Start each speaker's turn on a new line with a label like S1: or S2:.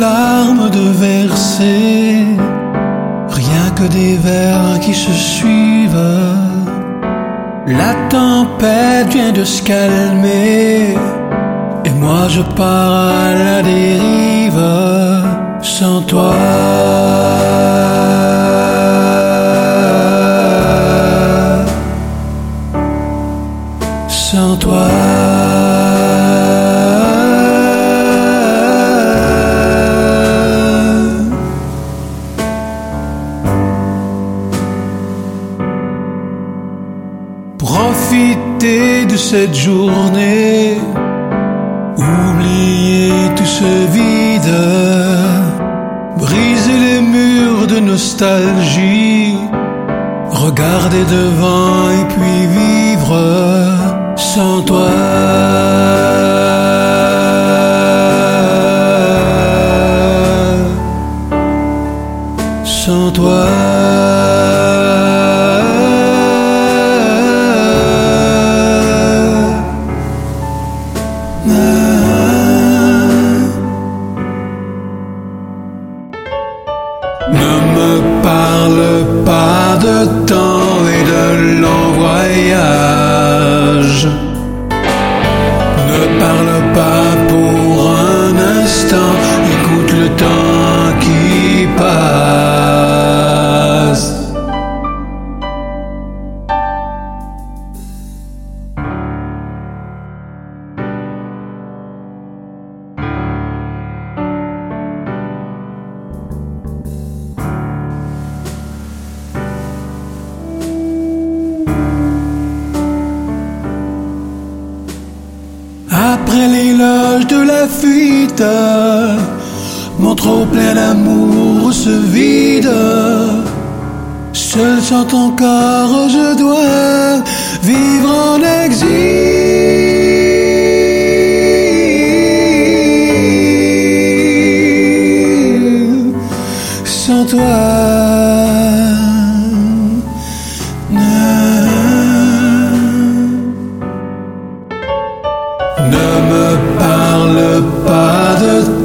S1: larmes de verser, rien que des vers qui se suivent. La tempête vient de se calmer, et moi je pars à la dérive sans toi. Profiter de cette journée, oublier tout ce vide, briser les murs de nostalgie, regarder devant et puis vivre sans toi. Pas de temps fuite, mon trop plein d'amour se vide. Seul sans ton corps, je dois vivre en exil. Sans toi. Ne me parle pas de